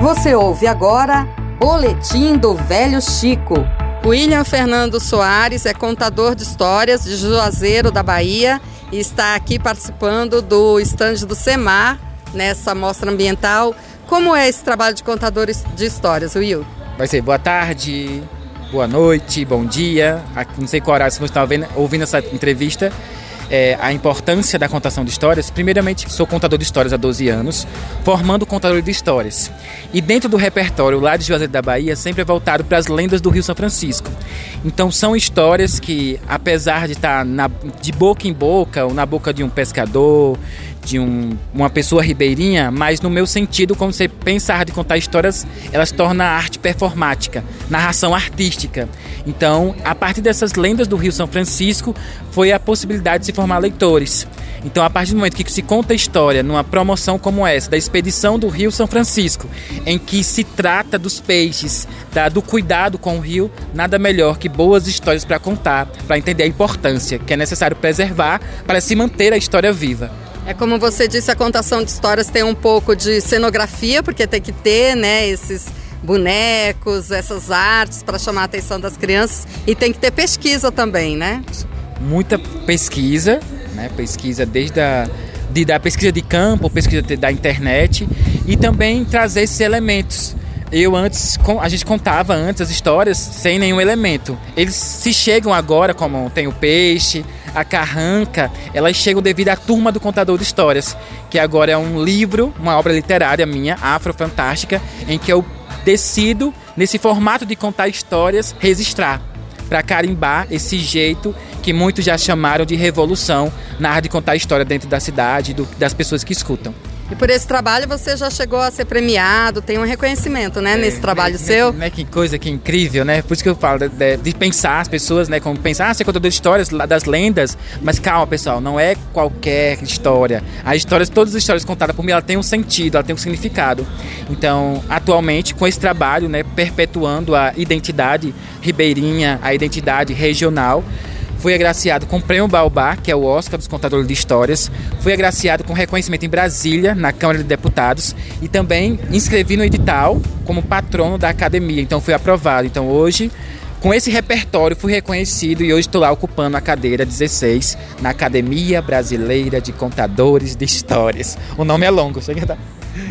Você ouve agora Boletim do Velho Chico. William Fernando Soares é contador de histórias de Juazeiro da Bahia e está aqui participando do estande do SEMAR nessa mostra ambiental. Como é esse trabalho de contadores de histórias, Will? Vai ser boa tarde, boa noite, bom dia. Não sei qual horário você está ouvindo essa entrevista é, a importância da contação de histórias, primeiramente sou contador de histórias há 12 anos, formando contador de histórias. E dentro do repertório lá de Juazeiro da Bahia, sempre é voltado para as lendas do Rio São Francisco. Então são histórias que, apesar de estar na, de boca em boca, ou na boca de um pescador, de um, uma pessoa ribeirinha, mas no meu sentido, como você pensar de contar histórias, elas tornam arte performática, narração artística. Então, a partir dessas lendas do Rio São Francisco, foi a possibilidade de se formar leitores. Então, a partir do momento que se conta a história numa promoção como essa, da expedição do Rio São Francisco, em que se trata dos peixes, da, do cuidado com o rio, nada melhor que boas histórias para contar, para entender a importância que é necessário preservar para se manter a história viva. É como você disse, a contação de histórias tem um pouco de cenografia, porque tem que ter, né, esses bonecos, essas artes para chamar a atenção das crianças e tem que ter pesquisa também, né? Muita pesquisa, né? Pesquisa desde a de, da pesquisa de campo, pesquisa da internet e também trazer esses elementos eu antes, a gente contava antes as histórias sem nenhum elemento. Eles se chegam agora, como tem o peixe, a carranca, elas chegam devido à turma do contador de histórias, que agora é um livro, uma obra literária minha, afrofantástica, em que eu decido, nesse formato de contar histórias, registrar para carimbar esse jeito que muitos já chamaram de revolução na arte de contar história dentro da cidade, do, das pessoas que escutam. E por esse trabalho você já chegou a ser premiado, tem um reconhecimento, né, é, nesse trabalho né, seu. Né, que coisa que incrível, né? Por isso que eu falo de, de pensar as pessoas, né, como pensar, ah, você contou histórias das lendas, mas calma, pessoal, não é qualquer história. As histórias, todas as histórias contadas por mim, ela tem um sentido, ela tem um significado. Então, atualmente, com esse trabalho, né, perpetuando a identidade ribeirinha, a identidade regional, Fui agraciado com o Prêmio Baobá, que é o Oscar dos Contadores de Histórias. Fui agraciado com reconhecimento em Brasília, na Câmara de Deputados. E também inscrevi no edital como patrono da academia. Então fui aprovado. Então hoje, com esse repertório, fui reconhecido e hoje estou lá ocupando a cadeira 16 na Academia Brasileira de Contadores de Histórias. O nome é longo, chega a dar.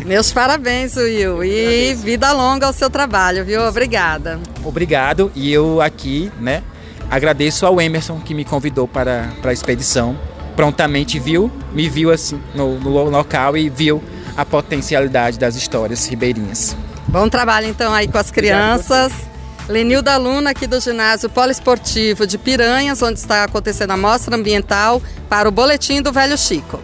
Meus parabéns, Will. E vida longa ao seu trabalho, viu? Obrigada. Obrigado. E eu aqui, né, Agradeço ao Emerson que me convidou para, para a expedição. Prontamente viu, me viu assim no, no local e viu a potencialidade das histórias ribeirinhas. Bom trabalho então aí com as crianças. Lenilda Luna aqui do ginásio poliesportivo de Piranhas, onde está acontecendo a mostra ambiental para o Boletim do Velho Chico.